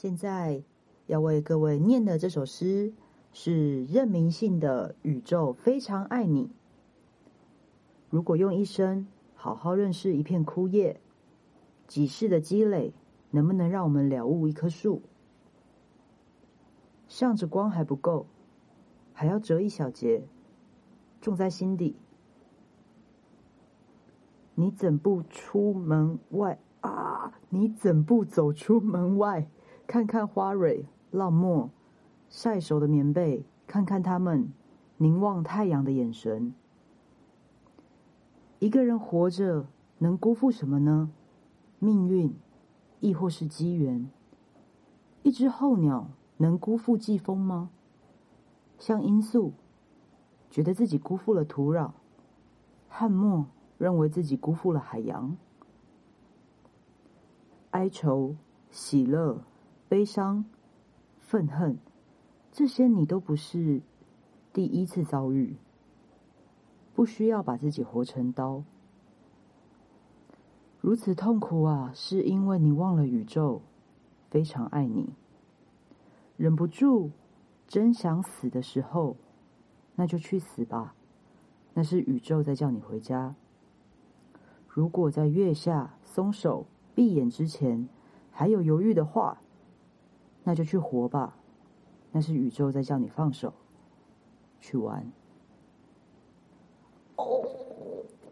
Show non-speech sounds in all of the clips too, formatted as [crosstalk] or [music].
现在要为各位念的这首诗是任明信的《宇宙非常爱你》。如果用一生好好认识一片枯叶，几世的积累，能不能让我们了悟一棵树？向着光还不够，还要折一小节，种在心底。你怎不出门外啊？你怎不走出门外，看看花蕊、浪沫、晒熟的棉被，看看他们凝望太阳的眼神。一个人活着，能辜负什么呢？命运，亦或是机缘？一只候鸟能辜负季风吗？像罂粟，觉得自己辜负了土壤；汉墨认为自己辜负了海洋。哀愁、喜乐、悲伤、愤恨，这些你都不是第一次遭遇。不需要把自己活成刀，如此痛苦啊！是因为你忘了宇宙非常爱你，忍不住真想死的时候，那就去死吧。那是宇宙在叫你回家。如果在月下松手闭眼之前还有犹豫的话，那就去活吧。那是宇宙在叫你放手，去玩。哦，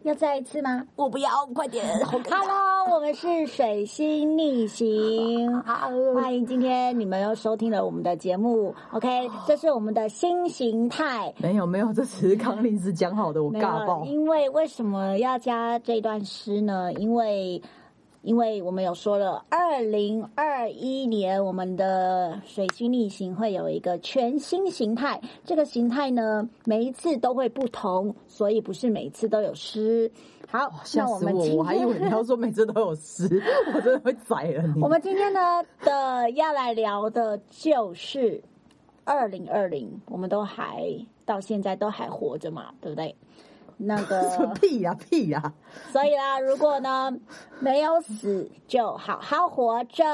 要再一次吗？我不要，快点！[laughs] Hello，我们是水星逆行，[laughs] 欢迎今天你们又收听了我们的节目。OK，这是我们的新形态。没有没有，这只是刚临时讲好的，我尬爆。因为为什么要加这段诗呢？因为。因为我们有说了，二零二一年我们的水星逆行会有一个全新形态，这个形态呢，每一次都会不同，所以不是每一次都有诗。好，那我们我还以为你要说每次都有诗，[laughs] 我真的会宰了你。我们今天呢的要来聊的就是二零二零，我们都还到现在都还活着嘛，对不对？那个 [laughs] 屁呀屁呀！所以啦，如果呢没有死，就好好活着；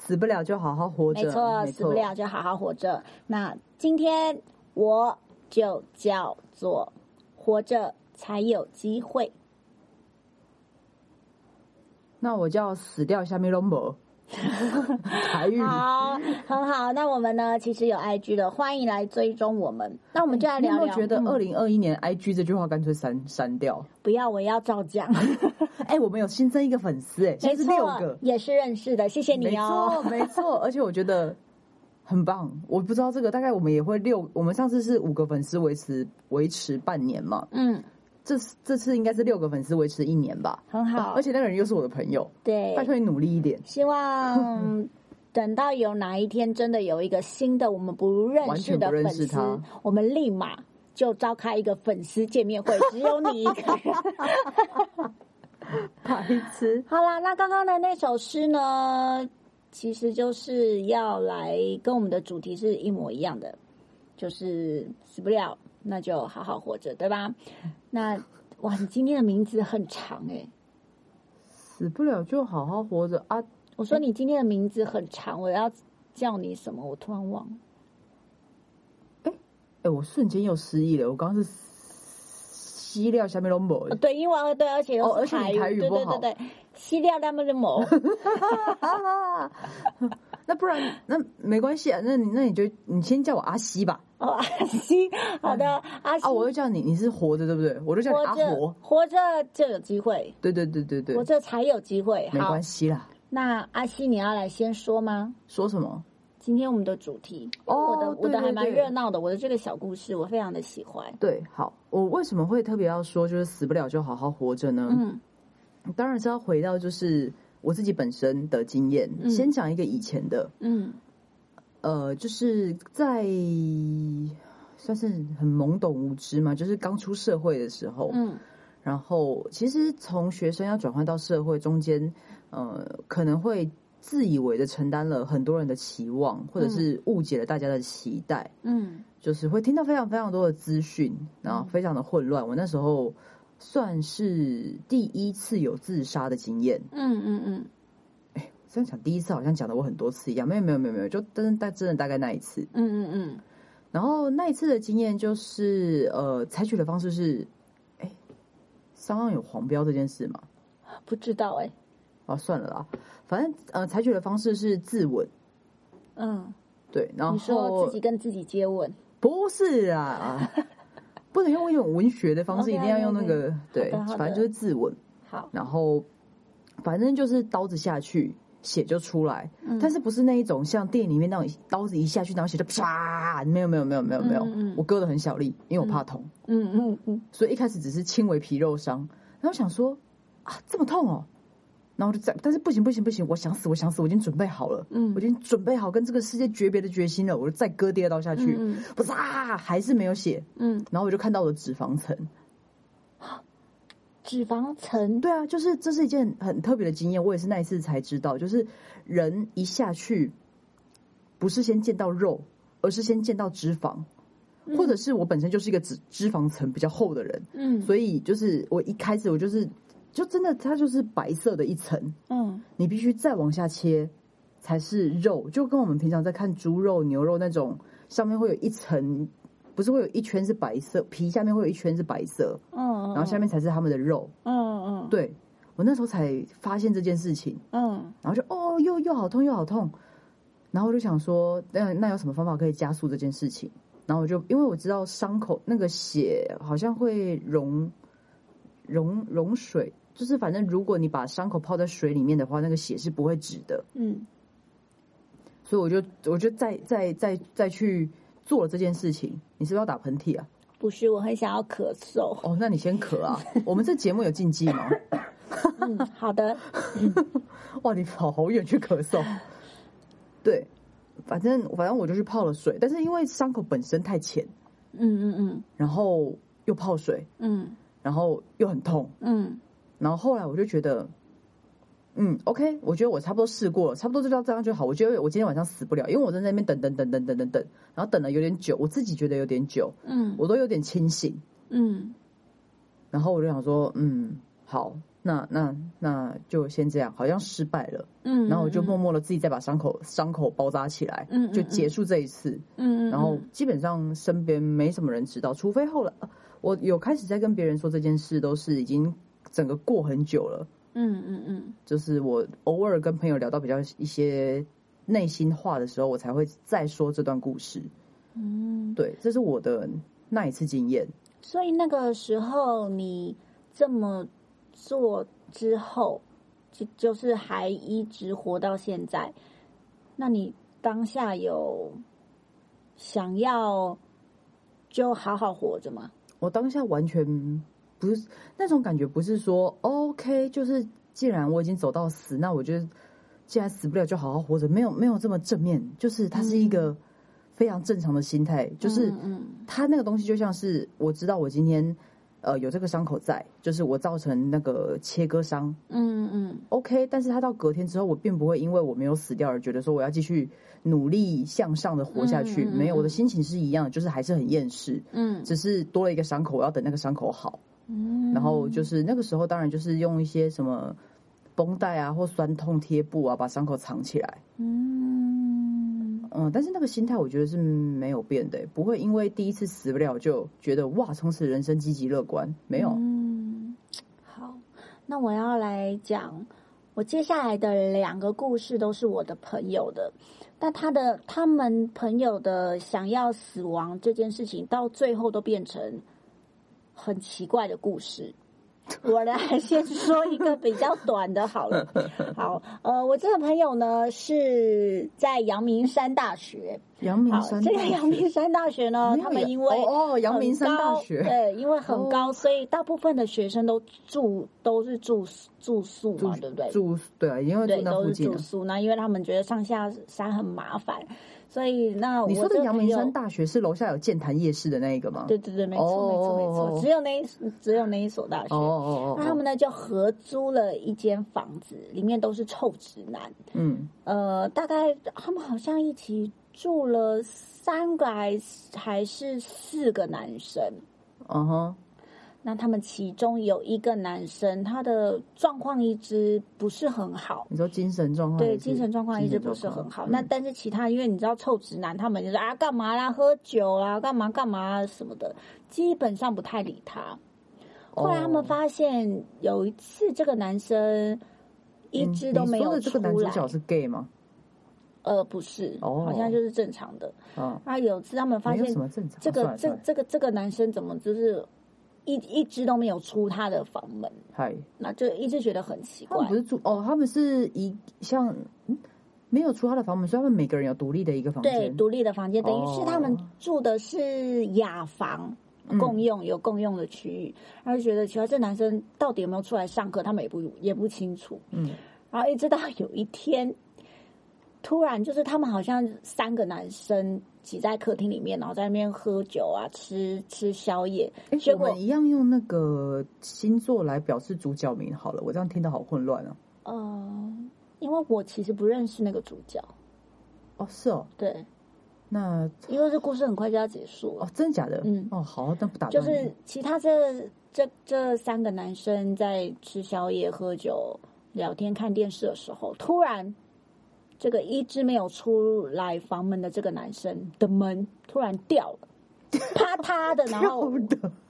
死不了就好好活着。没错，死不了就好好活着。那今天我就叫做活着才有机会。那我叫死掉下面龙博。[laughs] 台语好，很好。那我们呢？其实有 IG 的，欢迎来追踪我们。那我们就来聊聊。觉得二零二一年 IG 这句话干脆删删掉？不要，我要照讲。[laughs] 哎，我们有新增一个粉丝，哎，在是六个，也是认识的，谢谢你哦。没错，没错。[laughs] 而且我觉得很棒。我不知道这个，大概我们也会六。我们上次是五个粉丝维持维持半年嘛？嗯。这次这次应该是六个粉丝维持一年吧，很好。而且那个人又是我的朋友，对，拜托你努力一点。希望 [laughs] 等到有哪一天真的有一个新的我们不认识的粉丝，我们立马就召开一个粉丝见面会，只有你一个人。[laughs] 白痴。[laughs] 好啦，那刚刚的那首诗呢，其实就是要来跟我们的主题是一模一样的，就是死不了。那就好好活着，对吧？那哇，你今天的名字很长哎，死不了就好好活着啊！我说你今天的名字很长，我要叫你什么？我突然忘了。哎哎，我瞬间又失忆了。我刚刚是吸料下面的某，对，因为对，而且又是台语，对对对对，吸料下面的某。[laughs] 那不然那没关系啊，那你那你就你先叫我阿西吧。哦，阿西，好的，阿西，啊，我就叫你，你是活着对不对？我就叫你阿活，活着就有机会。对对对对对，活着才有机会。没关系啦。那阿西，你要来先说吗？说什么？今天我们的主题，哦我的我的还蛮热闹的，我的这个小故事我非常的喜欢。对，好，我为什么会特别要说，就是死不了就好好活着呢？嗯，当然是要回到就是。我自己本身的经验，先讲一个以前的，嗯，呃，就是在算是很懵懂无知嘛，就是刚出社会的时候，嗯，然后其实从学生要转换到社会中间，呃，可能会自以为的承担了很多人的期望，或者是误解了大家的期待，嗯，就是会听到非常非常多的资讯，然后非常的混乱。我那时候。算是第一次有自杀的经验。嗯嗯嗯，哎，这样讲第一次好像讲的我很多次一样，没有没有没有没有，就真的大真的大概那一次。嗯嗯嗯。然后那一次的经验就是，呃，采取的方式是，哎，商上有黄标这件事吗？不知道哎。哦，算了啦，反正呃，采取的方式是自吻。嗯，对。然后你说自己跟自己接吻？不是啊，[laughs] 不能用一种文学的方式，一定要用那个对，反正就是自吻。好。然后，反正就是刀子下去。血就出来，但是不是那一种像电影里面那种刀子一下去，然后血就啪，没有没有没有没有没有，我割的很小力，因为我怕痛，嗯嗯嗯，所以一开始只是轻微皮肉伤，然后想说啊这么痛哦，然后就在，但是不行不行不行，我想死我想死，我已经准备好了，嗯，我已经准备好跟这个世界诀别的决心了，我就再割第二刀下去，不是啊，还是没有血，嗯，然后我就看到了脂肪层。脂肪层，对啊，就是这是一件很特别的经验，我也是那一次才知道，就是人一下去，不是先见到肉，而是先见到脂肪，或者是我本身就是一个脂脂肪层比较厚的人，嗯，所以就是我一开始我就是就真的它就是白色的一层，嗯，你必须再往下切才是肉，就跟我们平常在看猪肉、牛肉那种上面会有一层。不是会有一圈是白色皮，下面会有一圈是白色，嗯，然后下面才是他们的肉，嗯嗯，对我那时候才发现这件事情，嗯，然后就哦，又又好痛又好痛，然后我就想说，那那有什么方法可以加速这件事情？然后我就因为我知道伤口那个血好像会溶溶溶水，就是反正如果你把伤口泡在水里面的话，那个血是不会止的，嗯，所以我就我就再再再再去。做了这件事情，你是不是要打喷嚏啊？不是，我很想要咳嗽。哦，那你先咳啊。[laughs] 我们这节目有禁忌吗？嗯，好的。[laughs] 哇，你跑好远去咳嗽。对，反正反正我就去泡了水，但是因为伤口本身太浅，嗯嗯嗯，然后又泡水，嗯，然后又很痛，嗯，然后后来我就觉得。嗯，OK，我觉得我差不多试过了，差不多就到这样就好。我觉得我今天晚上死不了，因为我在那边等等等等等等等，然后等了有点久，我自己觉得有点久，嗯，我都有点清醒，嗯，然后我就想说，嗯，好，那那那就先这样，好像失败了，嗯，然后我就默默的自己再把伤口伤口包扎起来，嗯，就结束这一次，嗯，然后基本上身边没什么人知道，除非后来我有开始在跟别人说这件事，都是已经整个过很久了。嗯嗯嗯，就是我偶尔跟朋友聊到比较一些内心话的时候，我才会再说这段故事。嗯，对，这是我的那一次经验。所以那个时候你这么做之后，就就是还一直活到现在，那你当下有想要就好好活着吗？我当下完全。不是那种感觉，不是说 OK，就是既然我已经走到死，那我觉得既然死不了，就好好活着。没有没有这么正面，就是它是一个非常正常的心态。就是他那个东西就像是我知道我今天呃有这个伤口在，就是我造成那个切割伤。嗯嗯 OK，但是他到隔天之后，我并不会因为我没有死掉而觉得说我要继续努力向上的活下去。没有，我的心情是一样，就是还是很厌世。嗯，只是多了一个伤口，我要等那个伤口好。嗯，然后就是那个时候，当然就是用一些什么绷带啊，或酸痛贴布啊，把伤口藏起来。嗯嗯，但是那个心态我觉得是没有变的，不会因为第一次死不了就觉得哇，从此人生积极乐观，没有。嗯，好，那我要来讲，我接下来的两个故事都是我的朋友的，但他的他们朋友的想要死亡这件事情，到最后都变成。很奇怪的故事，我来先说一个比较短的，好了。[laughs] 好，呃，我这个朋友呢是在阳明山大学。阳明山这个阳明山大学呢，他们因为哦，阳明山大学对，因为很高，所以大部分的学生都住都是住住宿嘛，对不对？住对啊，因为对都是住宿，那因为他们觉得上下山很麻烦。所以，那你说的阳明山大学是楼下有健谈夜市的那一个吗？对对对，没错没错没错，只有那一只有那一所大学。哦哦哦，那他们呢就合租了一间房子，里面都是臭直男。嗯，呃，大概他们好像一起住了三个还还是四个男生。嗯哼，那他们其中有一个男生，他的状况一直不是很好。你说精神状况？对，精神状况一直不是很好。那但是其他，因为你知道臭直男，他们就是啊，干嘛啦，喝酒啦，干嘛干嘛什么的，基本上不太理他。后来他们发现有一次，这个男生一直都没有出来。这个男主角是 gay 吗？呃，不是，好像就是正常的。啊，有次他们发现这个这这个这个男生怎么就是。一一直都没有出他的房门，嗨，那就一直觉得很奇怪。不是住哦，他们是一像没有出他的房门，所以他们每个人有独立的一个房间，对，独立的房间，等于是他们住的是雅房，共用有共用的区域。他就觉得，奇怪这男生到底有没有出来上课，他们也不也不清楚。嗯，然后一直到有一天，突然就是他们好像三个男生。挤在客厅里面，然后在那边喝酒啊，吃吃宵夜。我们一样用那个星座来表示主角名好了。我这样听得好混乱啊。呃，因为我其实不认识那个主角。哦，是哦。对。那因为这故事很快就要结束了。哦，真的假的？嗯。哦，好，但不打就是其他这这这三个男生在吃宵夜、喝酒、聊天、看电视的时候，突然。这个一直没有出来房门的这个男生的门突然掉了，啪嗒的，然后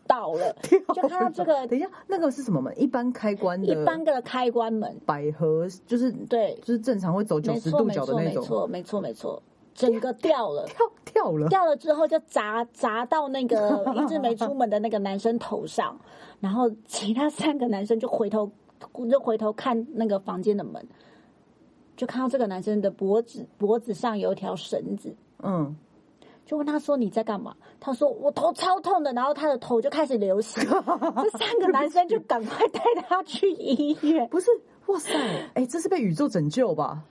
倒了，[laughs] 就看到这个。等一下，那个是什么门？一般开关的，一般的开关门，百合就是对，就是正常会走九十度角的那种。没错，没错，没错，整个掉了，[laughs] 跳掉了，掉了之后就砸砸到那个 [laughs] 一直没出门的那个男生头上，然后其他三个男生就回头就回头看那个房间的门。就看到这个男生的脖子脖子上有一条绳子，嗯，就问他说你在干嘛？他说我头超痛的，然后他的头就开始流血。[laughs] 这三个男生就赶快带他去医院。不是，哇塞，哎，这是被宇宙拯救吧？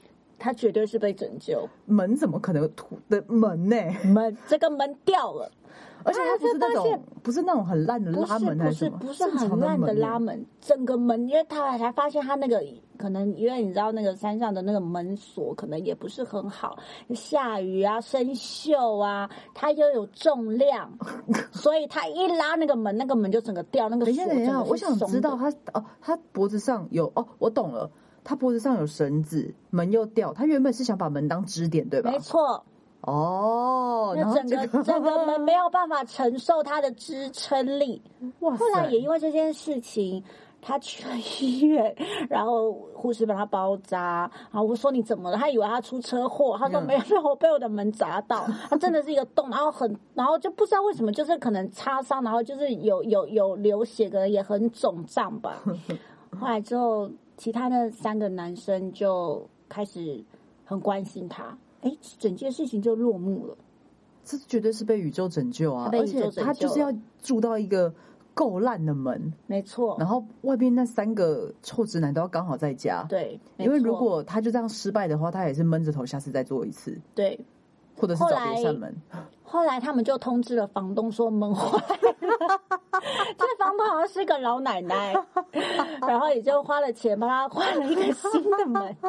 他绝对是被拯救。门怎么可能土的门呢？门这个门掉了。[laughs] 而且它不是那种不是那种很烂的拉门，不是不是很烂的拉门，整个门，因为他才发现他那个可能，因为你知道那个山上的那个门锁可能也不是很好，下雨啊生锈啊，它又有重量，[laughs] 所以他一拉那个门，那个门就整个掉，那个锁等一下，我想知道他哦，他脖子上有哦，我懂了，他脖子上有绳子，门又掉，他原本是想把门当支点，对吧？没错。哦，那整个整个门没有办法承受它的支撑力。哇！后来也因为这件事情，他去了医院，然后护士把他包扎。然后我说你怎么了？他以为他出车祸。他说没有，没有，我被我的门砸到。他真的是一个洞，然后很，然后就不知道为什么，就是可能擦伤，然后就是有有有流血，可能也很肿胀吧。[laughs] 后来之后，其他的三个男生就开始很关心他。哎，整件事情就落幕了。这绝对是被宇宙拯救啊！而且他就是要住到一个够烂的门，没错。然后外边那三个臭直男都要刚好在家，对。因为如果他就这样失败的话，他也是闷着头，下次再做一次，对。或者是找别扇门。后来他们就通知了房东说门坏了，这房东好像是一个老奶奶，[laughs] 然后也就花了钱帮他换了一个新的门。[laughs]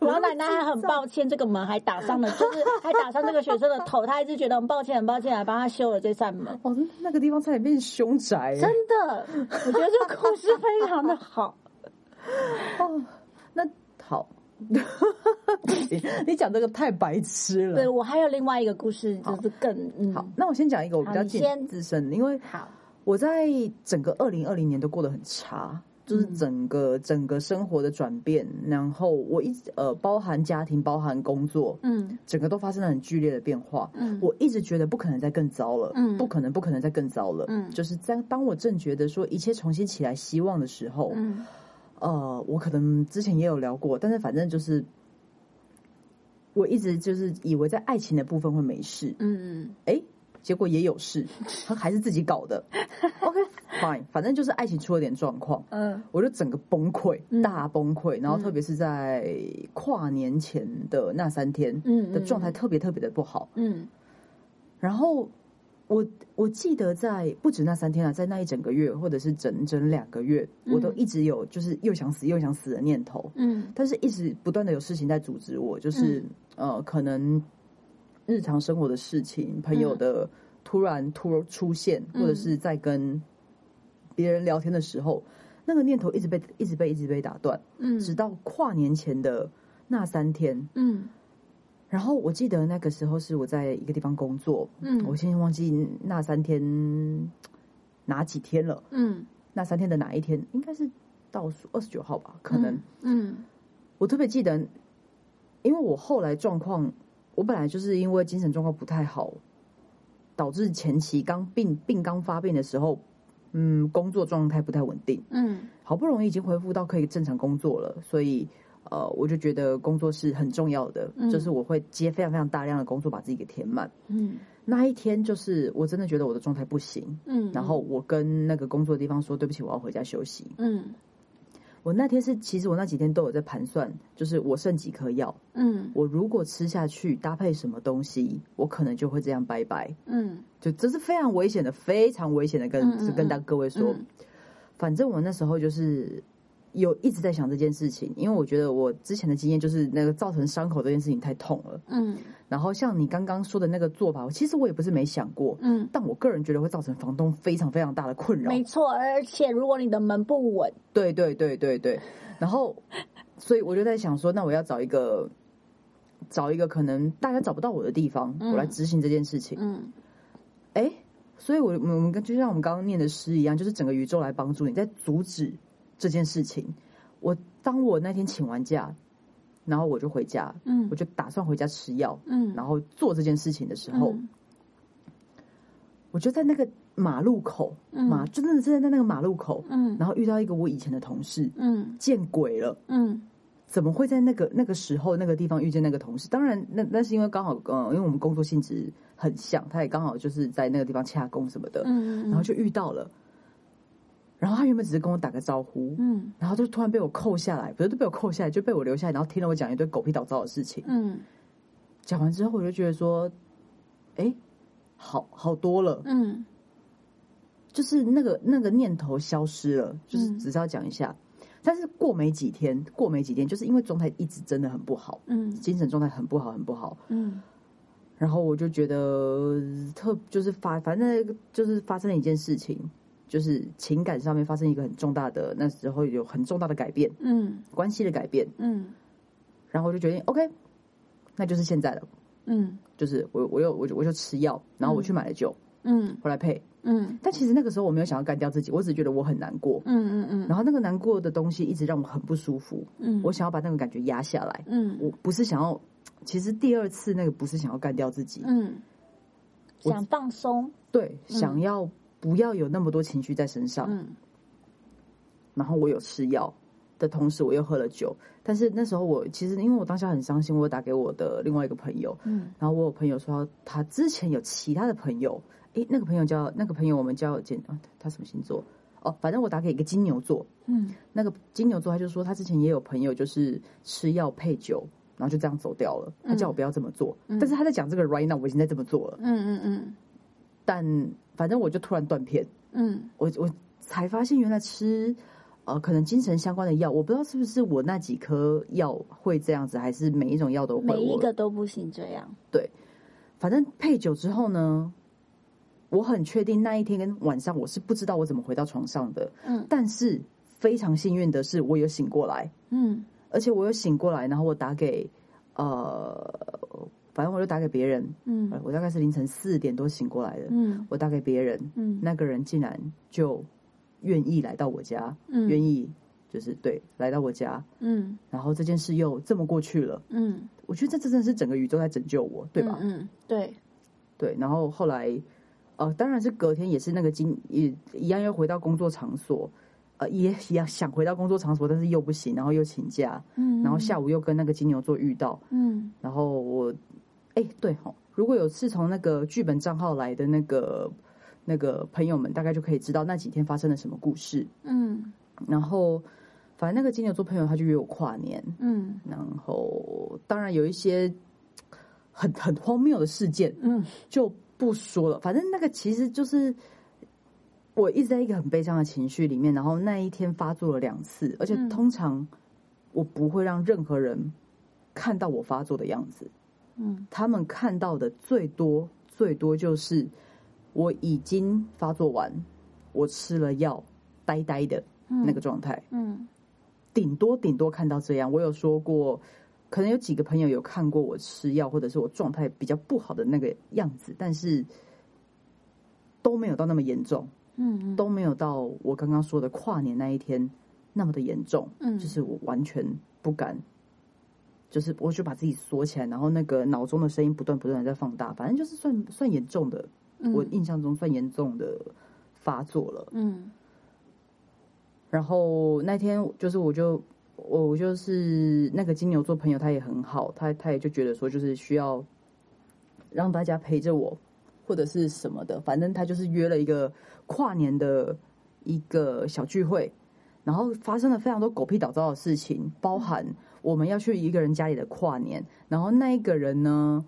老奶奶还很抱歉，这个门还打伤了，[laughs] 就是还打伤这个学生的头，她一直觉得很抱歉，很抱歉，还帮他修了这扇门。哦，那个地方差点变凶宅，真的，我觉得这个故事非常的好。哦，那好，[laughs] 你讲这个太白痴了。对我还有另外一个故事，就是更好。那我先讲一个我比较近自身，因为好，我在整个二零二零年都过得很差。就是整个整个生活的转变，然后我一直呃，包含家庭，包含工作，嗯，整个都发生了很剧烈的变化。嗯，我一直觉得不可能再更糟了，嗯，不可能，不可能再更糟了。嗯，就是在当我正觉得说一切重新起来希望的时候，嗯，呃，我可能之前也有聊过，但是反正就是我一直就是以为在爱情的部分会没事，嗯嗯，哎。结果也有事，他还是自己搞的。[laughs] OK，fine，反正就是爱情出了点状况，嗯，我就整个崩溃，大崩溃。然后特别是在跨年前的那三天，嗯，的状态特别特别的不好，嗯。然后我我记得在不止那三天啊，在那一整个月，或者是整整两个月，我都一直有就是又想死又想死的念头，嗯。但是一直不断的有事情在阻止我，就是呃，可能。日常生活的事情，朋友的突然突出现，或者是在跟别人聊天的时候，那个念头一直被一直被一直被打断，嗯，直到跨年前的那三天，嗯，然后我记得那个时候是我在一个地方工作，嗯，我现在忘记那三天哪几天了，嗯，那三天的哪一天应该是倒数二十九号吧，可能，嗯，我特别记得，因为我后来状况，我本来就是因为精神状况不太好。导致前期刚病病刚发病的时候，嗯，工作状态不太稳定，嗯，好不容易已经恢复到可以正常工作了，所以呃，我就觉得工作是很重要的，就是我会接非常非常大量的工作，把自己给填满，嗯，那一天就是我真的觉得我的状态不行，嗯，然后我跟那个工作的地方说对不起，我要回家休息，嗯。我那天是，其实我那几天都有在盘算，就是我剩几颗药，嗯，我如果吃下去搭配什么东西，我可能就会这样拜拜，嗯，就这是非常危险的，非常危险的，跟跟大各位说，反正我那时候就是。有一直在想这件事情，因为我觉得我之前的经验就是那个造成伤口这件事情太痛了。嗯，然后像你刚刚说的那个做法，其实我也不是没想过。嗯，但我个人觉得会造成房东非常非常大的困扰。没错，而且如果你的门不稳，对对对对对，然后 [laughs] 所以我就在想说，那我要找一个找一个可能大家找不到我的地方，我来执行这件事情。嗯，哎，所以我我们跟就像我们刚刚念的诗一样，就是整个宇宙来帮助你，在阻止。这件事情，我当我那天请完假，然后我就回家，嗯，我就打算回家吃药，嗯，然后做这件事情的时候，我就在那个马路口，嗯。马真的是在那个马路口，嗯，然后遇到一个我以前的同事，嗯，见鬼了，嗯，怎么会在那个那个时候那个地方遇见那个同事？当然，那那是因为刚好，嗯，因为我们工作性质很像，他也刚好就是在那个地方洽工什么的，嗯，然后就遇到了。然后他原本只是跟我打个招呼，嗯，然后就突然被我扣下来，不是都被我扣下来，就被我留下来，然后听了我讲一堆狗屁倒灶的事情，嗯，讲完之后我就觉得说，哎，好好多了，嗯，就是那个那个念头消失了，就是只是要讲一下，但是过没几天，过没几天，就是因为状态一直真的很不好，嗯，精神状态很不好，很不好，嗯，然后我就觉得特就是发，反正就是发生了一件事情。就是情感上面发生一个很重大的，那时候有很重大的改变，嗯，关系的改变，嗯，然后我就决定，OK，那就是现在了，嗯，就是我我又我就我就吃药，然后我去买了酒，嗯，回来配，嗯，但其实那个时候我没有想要干掉自己，我只觉得我很难过，嗯嗯嗯，然后那个难过的东西一直让我很不舒服，嗯，我想要把那个感觉压下来，嗯，我不是想要，其实第二次那个不是想要干掉自己，嗯，想放松，对，想要。不要有那么多情绪在身上。嗯。然后我有吃药的同时，我又喝了酒。但是那时候我其实因为我当下很伤心，我打给我的另外一个朋友。嗯。然后我有朋友说他之前有其他的朋友，诶，那个朋友叫那个朋友我们叫简啊，他什么星座？哦，反正我打给一个金牛座。嗯。那个金牛座他就说他之前也有朋友就是吃药配酒，然后就这样走掉了。他叫我不要这么做。嗯。但是他在讲这个 right now，我已经在这么做了。嗯嗯嗯。但。反正我就突然断片，嗯，我我才发现原来吃呃可能精神相关的药，我不知道是不是我那几颗药会这样子，还是每一种药都会，每一个都不行这样。对，反正配酒之后呢，我很确定那一天跟晚上我是不知道我怎么回到床上的，嗯，但是非常幸运的是我有醒过来，嗯，而且我有醒过来，然后我打给呃。反正我就打给别人，嗯，我大概是凌晨四点多醒过来的，嗯，我打给别人，嗯，那个人竟然就愿意来到我家，嗯，愿意就是对来到我家，嗯，然后这件事又这么过去了，嗯，我觉得这真的是整个宇宙在拯救我，对吧？嗯，对，对，然后后来，呃，当然是隔天也是那个金也一样又回到工作场所，呃，也一样想回到工作场所，但是又不行，然后又请假，嗯，然后下午又跟那个金牛座遇到，嗯，然后我。哎，对哈，如果有次从那个剧本账号来的那个那个朋友们，大概就可以知道那几天发生了什么故事。嗯，然后反正那个金牛座朋友他就约我跨年。嗯，然后当然有一些很很荒谬的事件，嗯，就不说了。反正那个其实就是我一直在一个很悲伤的情绪里面，然后那一天发作了两次，而且通常我不会让任何人看到我发作的样子。嗯，他们看到的最多最多就是我已经发作完，我吃了药，呆呆的那个状态。嗯，顶多顶多看到这样。我有说过，可能有几个朋友有看过我吃药，或者是我状态比较不好的那个样子，但是都没有到那么严重。嗯，都没有到我刚刚说的跨年那一天那么的严重。嗯，就是我完全不敢。就是我就把自己锁起来，然后那个脑中的声音不断不断的在放大，反正就是算算严重的，我印象中算严重的发作了。嗯，然后那天就是我就我就是那个金牛座朋友，他也很好，他他也就觉得说就是需要让大家陪着我或者是什么的，反正他就是约了一个跨年的一个小聚会，然后发生了非常多狗屁倒灶的事情，包含。我们要去一个人家里的跨年，然后那一个人呢，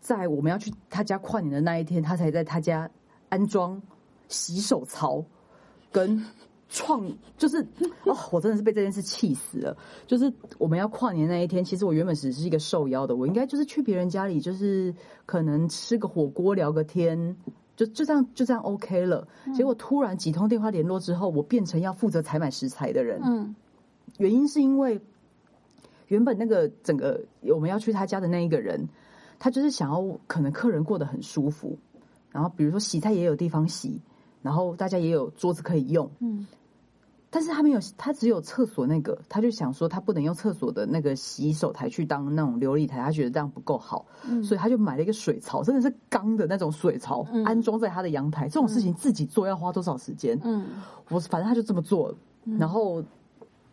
在我们要去他家跨年的那一天，他才在他家安装洗手槽跟创，就是哦，我真的是被这件事气死了。就是我们要跨年那一天，其实我原本只是一个受邀的，我应该就是去别人家里，就是可能吃个火锅聊个天，就就这样就这样 OK 了。结果突然几通电话联络之后，我变成要负责采买食材的人。嗯。原因是因为原本那个整个我们要去他家的那一个人，他就是想要可能客人过得很舒服，然后比如说洗菜也有地方洗，然后大家也有桌子可以用，嗯，但是他没有，他只有厕所那个，他就想说他不能用厕所的那个洗手台去当那种琉璃台，他觉得这样不够好，嗯，所以他就买了一个水槽，真的是钢的那种水槽，安装在他的阳台。这种事情自己做要花多少时间？嗯，我反正他就这么做，然后。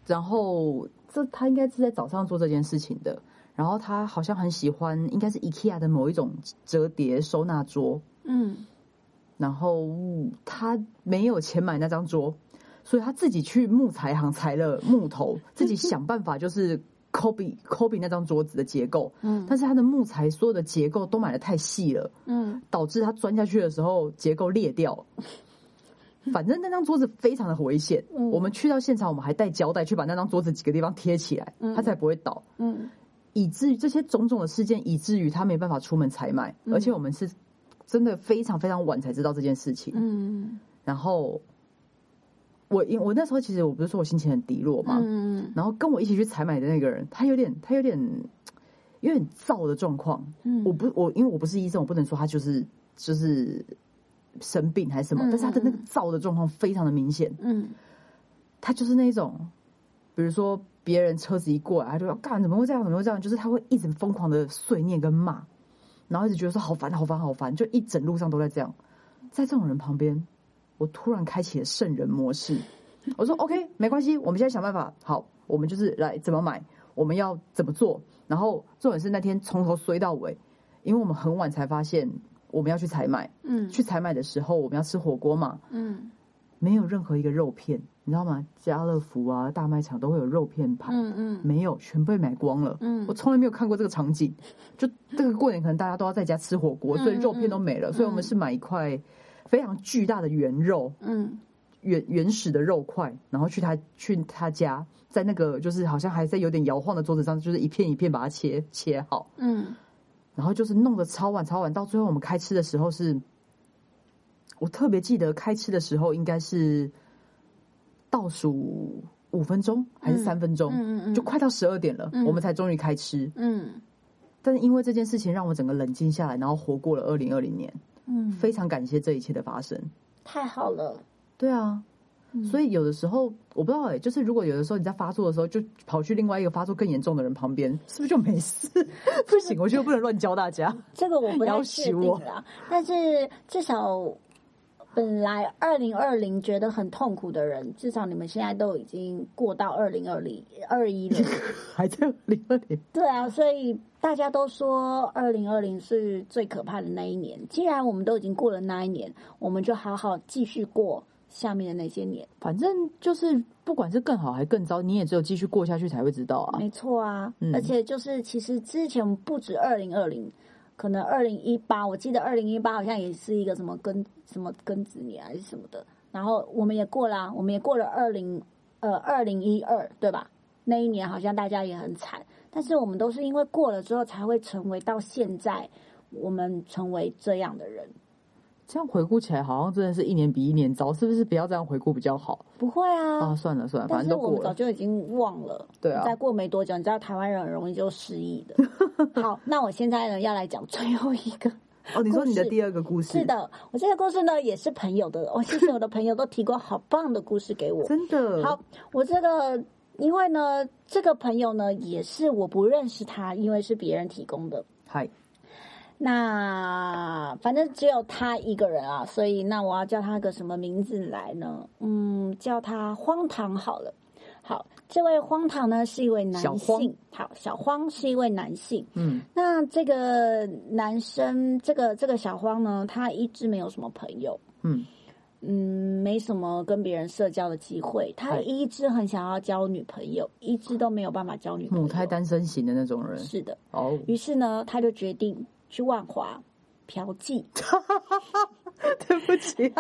然后，这他应该是在早上做这件事情的。然后他好像很喜欢，应该是 IKEA 的某一种折叠收纳桌。嗯。然后他没有钱买那张桌，所以他自己去木材行裁了木头，[laughs] 自己想办法就是 copy [laughs] copy 那张桌子的结构。嗯。但是他的木材所有的结构都买的太细了。嗯。导致他钻下去的时候结构裂掉。反正那张桌子非常的危险，我们去到现场，我们还带胶带去把那张桌子几个地方贴起来，它才不会倒。嗯，以至于这些种种的事件，以至于他没办法出门采买，而且我们是真的非常非常晚才知道这件事情。嗯，然后我因我那时候其实我不是说我心情很低落嘛，嗯，然后跟我一起去采买的那个人，他有点他有点有点燥的状况。嗯，我不我因为我不是医生，我不能说他就是就是。生病还是什么？但是他的那个燥的状况非常的明显。嗯，他就是那种，比如说别人车子一过来，他就要干，怎么会这样？怎么会这样？就是他会一直疯狂的碎念跟骂，然后一直觉得说好烦，好烦，好烦，就一整路上都在这样。在这种人旁边，我突然开启了圣人模式。我说 OK，没关系，我们现在想办法。好，我们就是来怎么买，我们要怎么做。然后重点是那天从头衰到尾，因为我们很晚才发现。我们要去采买，嗯，去采买的时候，我们要吃火锅嘛，嗯，没有任何一个肉片，你知道吗？家乐福啊，大卖场都会有肉片盘，嗯嗯，没有，全被买光了，嗯，我从来没有看过这个场景，就这个过年可能大家都要在家吃火锅，所以肉片都没了，所以我们是买一块非常巨大的原肉，嗯，原原始的肉块，然后去他去他家，在那个就是好像还在有点摇晃的桌子上，就是一片一片把它切切好，嗯。然后就是弄得超晚超晚，到最后我们开吃的时候是，我特别记得开吃的时候应该是倒数五分钟还是三分钟，就快到十二点了，我们才终于开吃。嗯，但是因为这件事情让我整个冷静下来，然后活过了二零二零年。嗯，非常感谢这一切的发生。太好了。对啊。所以有的时候我不知道哎，就是如果有的时候你在发作的时候，就跑去另外一个发作更严重的人旁边，是不是就没事？[laughs] 不行，我觉得不能乱教大家。[laughs] 这个我不 [laughs] 要确定啦，但是至少本来二零二零觉得很痛苦的人，至少你们现在都已经过到二零二零二一了，还在零二零。对啊，所以大家都说二零二零是最可怕的那一年。既然我们都已经过了那一年，我们就好好继续过。下面的那些年，反正就是不管是更好还是更糟，你也只有继续过下去才会知道啊。没错啊，而且就是其实之前不止二零二零，可能二零一八，我记得二零一八好像也是一个什么庚什么庚子年还是什么的。然后我们也过啦，我们也过了二零呃二零一二，对吧？那一年好像大家也很惨，但是我们都是因为过了之后才会成为到现在我们成为这样的人。这样回顾起来，好像真的是一年比一年糟，是不是？不要这样回顾比较好。不会啊，啊，算了算了，反正都我们早。就已经忘了。[laughs] 对啊再过没多久，你知道台湾人很容易就失忆的。[laughs] 好，那我现在呢要来讲最后一个。哦，你说你的第二个故事，是，的，我这个故事呢也是朋友的，我、谢谢我的朋友都提供好棒的故事给我。[laughs] 真的好，我这个因为呢，这个朋友呢也是我不认识他，因为是别人提供的。嗨，那反正只有他一个人啊，所以那我要叫他个什么名字来呢？嗯，叫他荒唐好了。好，这位荒唐呢是一位男性。好，小荒是一位男性。嗯，那这个男生，这个这个小荒呢，他一直没有什么朋友。嗯嗯，没什么跟别人社交的机会，他一直很想要交女朋友，一直都没有办法交女朋友。母胎单身型的那种人。是的，哦，于是呢，他就决定去万华嫖妓。[laughs] 对不起，为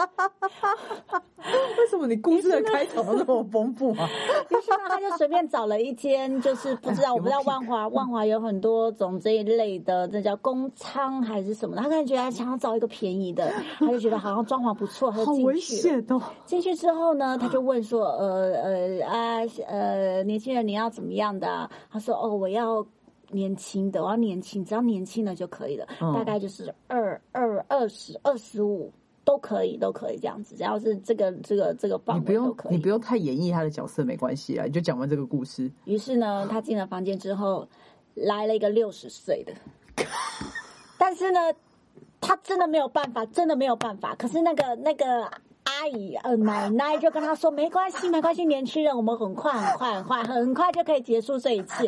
什么你故事的开头都那么丰富啊？于是呢，他就随便找了一间，就是不知道，哎我不知道万华，[laughs] 万华有很多种这一类的，这叫公仓还是什么的？他可能觉想要找一个便宜的，他就觉得好像装潢不错，他就好危进去了。险哦！进去之后呢，他就问说：“呃呃啊呃，年轻人你要怎么样的啊、他说：“哦，我要年轻的，我要年轻，只要年轻的就可以了，嗯大概就是二二二十二十五都可以，都可以这样子，只要是这个这个这个范你不用围都可以。”你不用太演绎他的角色，没关系啊，你就讲完这个故事。于是呢，[sighs] 他进了房间之后，来了一个六十岁的，[laughs] 但是呢，他真的没有办法，真的没有办法。可是那个那个阿姨呃奶奶就跟他说，没关系，没关系，年轻人，我们很快很快很快很快就可以结束这一切。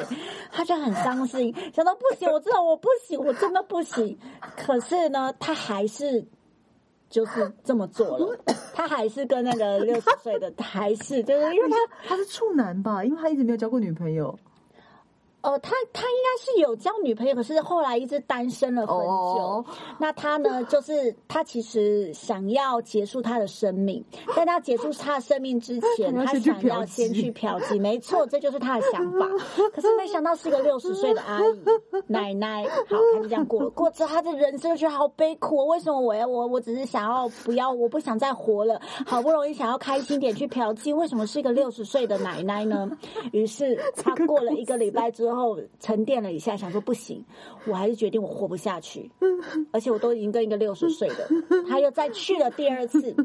他就很伤心，想到不行，我知道我不行，我真的不行。可是呢，他还是。就是这么做了，他还是跟那个六十岁的，还是就是因为他他是处男吧？因为他一直没有交过女朋友。呃，他他应该是有交女朋友，可是后来一直单身了很久。哦那他呢，就是他其实想要结束他的生命，在他结束他的生命之 [laughs] 前，他想要先去嫖妓。没错，这就是他的想法。可是没想到是个六十岁的阿姨奶奶，好，他就这样过了。过之后，他的人生就觉得好悲苦、哦。为什么我要我我只是想要不要，我不想再活了，好不容易想要开心点去嫖妓，为什么是一个六十岁的奶奶呢？于是 [laughs] 他过了一个礼拜之后，沉淀了一下，想说不行，我还是决定我活不下去，而且我都已经跟一个六十岁的，他又再去了第二次，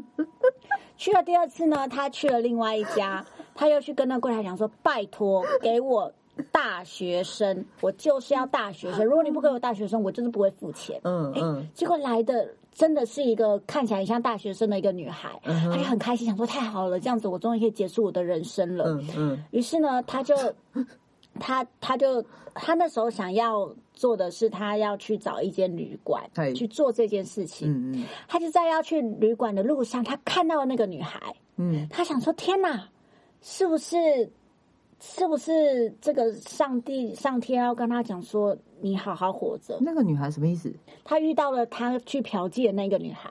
去了第二次呢，他去了另外一家，他又去跟那柜台讲说，拜托给我。大学生，我就是要大学生。如果你不给我大学生，我就是不会付钱。哎嗯嗯，结果来的真的是一个看起来很像大学生的一个女孩，嗯她就很开心，想说太好了，这样子我终于可以结束我的人生了。嗯嗯于是呢，他就他他就他那时候想要做的是，他要去找一间旅馆嗨去做这件事情。嗯嗯他就在要去旅馆的路上，他看到了那个女孩，嗯，他想说：天哪，是不是？是不是这个上帝上天要跟他讲说，你好好活着？那个女孩什么意思？他遇到了他去嫖妓的那个女孩，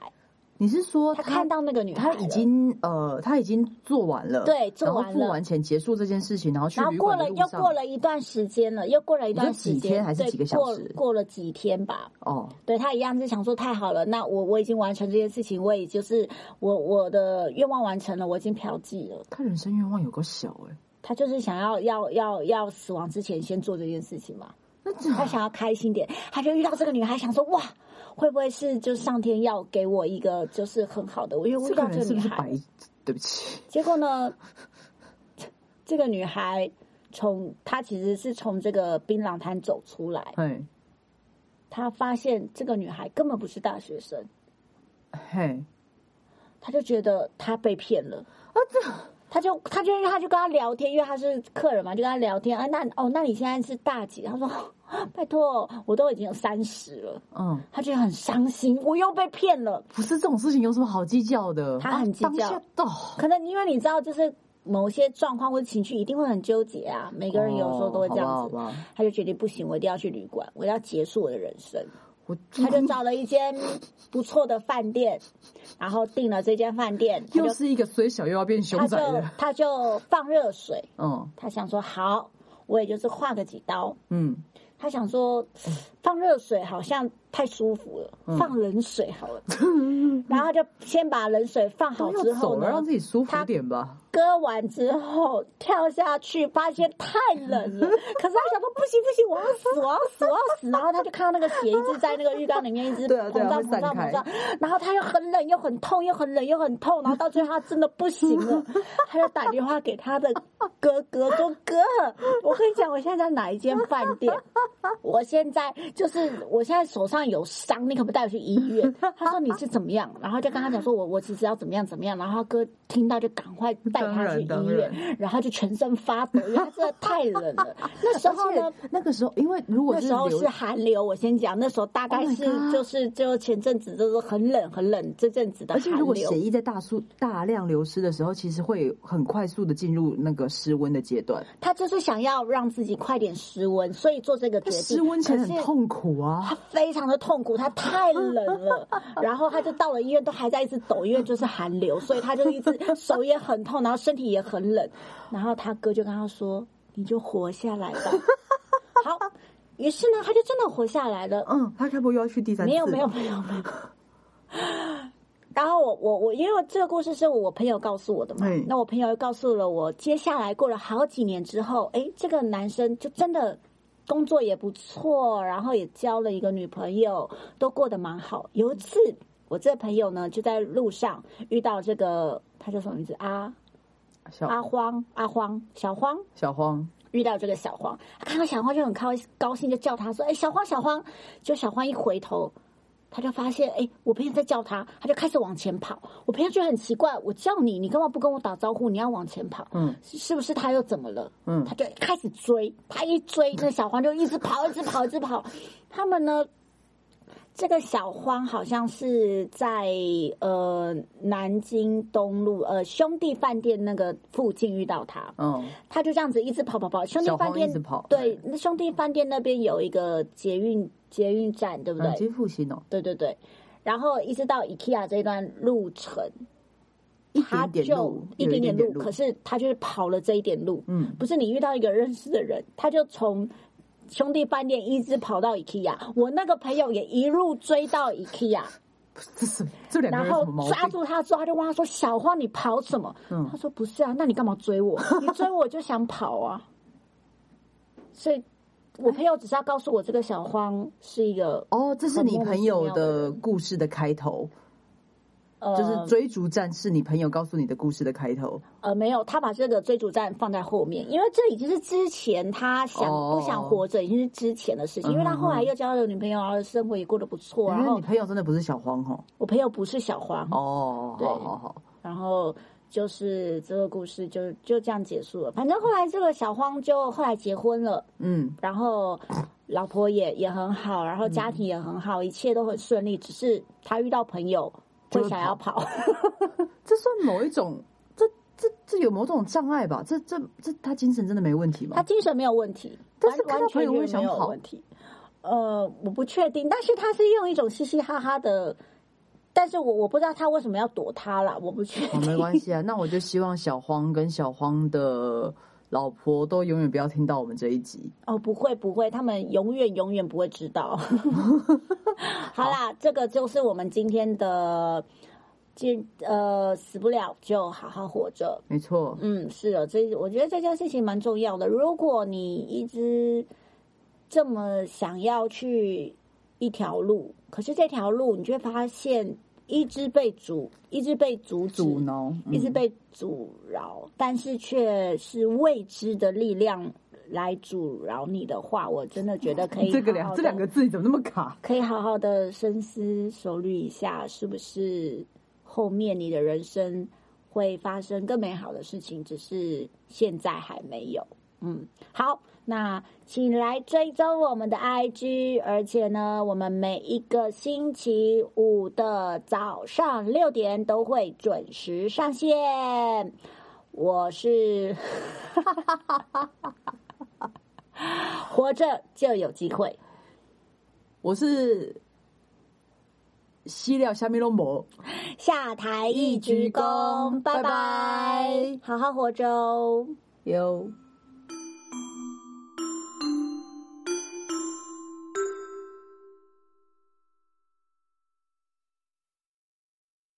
你是说他看到那个女孩他，已经呃他已经做完了，对做完了。然后付完钱结束这件事情，然后去然后过了又过了一段时间了，又过了一段时间，对天还是几个小过时？过了几天吧。哦，对他一样是想说太好了，那我我已经完成这件事情，我也就是我我的愿望完成了，我已经嫖妓了。他人生愿望有个小哎、他就是想要要要要死亡之前先做这件事情嘛，那这他想要开心点，他就遇到这个女孩，想说哇，会不会是就上天要给我一个就是很好的？我因为我遇到这个女孩？对不起，结果呢，这个女孩从她其实是从这个槟榔摊走出来，嘿她发现这个女孩根本不是大学生，嘿她就觉得她被骗了。啊这他就他就他就跟他聊天，因为他是客人嘛，就跟他聊天。啊，那哦，那你现在是大几？他说，[gasps] 拜托，我都已经有三十了。嗯，他觉得很伤心，我又被骗了。不是这种事情有什么好计较的？他很计较啊当下哦，可能因为你知道，就是某些状况或者情绪一定会很纠结啊。每个人有时候都会这样子。他就决定不行，我一定要去旅馆，我要结束我的人生。我他就找了一间不错的饭店，然后订了这间饭店，又是一个虽小又要变凶他就宅的，他就放热水。嗯他想说好，我也就是划个几刀。嗯他想说，放热水好像太舒服了，放冷水好了。[laughs] 然后就先把冷水放好之后呢，让自己舒服点吧。割完之后跳下去，发现太冷了。可是他想说不行不行，我要死我要死我要死。然后他就看到那个血一直在那个浴缸里面一直膨胀膨胀膨胀。然后他又很冷又很痛又很冷又很痛。然后到最后他真的不行了，他就打电话给他的哥哥说：“哥，我跟你讲，我现在在哪一间饭店？我现在就是我现在手上有伤，你可不可以带我去医院？” [laughs] 他说：“你是怎么样？”然后就跟他讲说：“我我其实要怎么样怎么样。”然后哥听到就赶快带。他去医院，然后就全身发抖，因为他真的太冷了。[laughs] 那时候呢，那个时候，因为如果那时候是寒流，我先讲，那时候大概是就是就前阵子就是很冷很冷，这阵子的。而且如果血液在大速大量流失的时候，其实会很快速的进入那个失温的阶段。他就是想要让自己快点失温，所以做这个决定。失温前很痛苦啊，他非常的痛苦，他太冷了。[laughs] 然后他就到了医院，都还在一直抖，因为就是寒流，所以他就一直手也很痛，然后身体也很冷。然后他哥就跟他说：“你就活下来吧。[laughs] ”好，于是呢，他就真的活下来了。嗯，他该不会又要去第三次？没有，没有，没有，没有。然后我我我，因为这个故事是我朋友告诉我的嘛，那我朋友又告诉了我，接下来过了好几年之后，哎，这个男生就真的工作也不错，然后也交了一个女朋友，都过得蛮好。有一次，我这朋友呢就在路上遇到这个，他叫什么名字啊？阿荒，阿荒，小荒，小荒遇到这个小荒，看到小荒就很高高兴，就叫他说：“哎，小荒，小荒！”就小荒一回头。他就发现，哎，我朋友在叫他，他就开始往前跑。我朋友觉得很奇怪，我叫你，你干嘛不跟我打招呼？你要往前跑，嗯，是不是他又怎么了？嗯，他就开始追，他一追，那小黄就一直跑，一直跑，一直跑。他们呢，这个小荒好像是在呃南京东路呃兄弟饭店那个附近遇到他，嗯，他就这样子一直跑跑跑，兄弟饭店对，那兄弟饭店那边有一个捷运。捷运站对不对？捷复兴哦，对对对，然后一直到 IKEA 这段路程，他就一点点路，可是他就是跑了这一点路，嗯，不是你遇到一个认识的人，他就从兄弟饭店一直跑到 IKEA，我那个朋友也一路追到 IKEA，[laughs] 这是这两个然后抓住他之后，他就问他说：“小花，你跑什么？”他说：“不是啊，那你干嘛追我？你追我就想跑啊。” [laughs] 所以。我朋友只是要告诉我，这个小荒是一个哦，这是你朋友的故事的开头，就是追逐战是你朋友告诉你的故事的开头。呃，没有，他把这个追逐战放在后面，因为这已经是之前他想不想活着，已经是之前的事情。因为他后来又交了女朋友，然后生活也过得不错。然后你朋友真的不是小荒哦？我朋友不是小荒哦，好好好，然后。就是这个故事就就这样结束了。反正后来这个小荒就后来结婚了，嗯，然后老婆也也很好，然后家庭也很好，一切都很顺利。只是他遇到朋友会想要跑，[laughs] 这算某一种，这这这有某种障碍吧？这这这他精神真的没问题吗？他精神没有问题，但是看到朋友会想跑。问题，呃，我不确定，但是他是用一种嘻嘻哈哈的。但是我我不知道他为什么要躲他啦，我不确定。没关系啊，[laughs] 那我就希望小荒跟小荒的老婆都永远不要听到我们这一集。哦，不会不会，他们永远永远不会知道。[laughs] 好啦，这个就是我们今天的，今呃死不了就好好活着。没错，嗯，是的，这我觉得这件事情蛮重要的。如果你一直这么想要去一条路。可是这条路，你就会发现一直被阻，一直被阻阻挠，一直被阻挠，但是却是未知的力量来阻挠你的话，我真的觉得可以。这个两这两个字怎么那么卡？可以好好的深思熟虑一下，是不是后面你的人生会发生更美好的事情？只是现在还没有。嗯，好。那请来追踪我们的 IG，而且呢，我们每一个星期五的早上六点都会准时上线。我是 [laughs] 活着就有机会，我是西料虾米龙博，下台一鞠躬，拜拜，好好活着哦，有。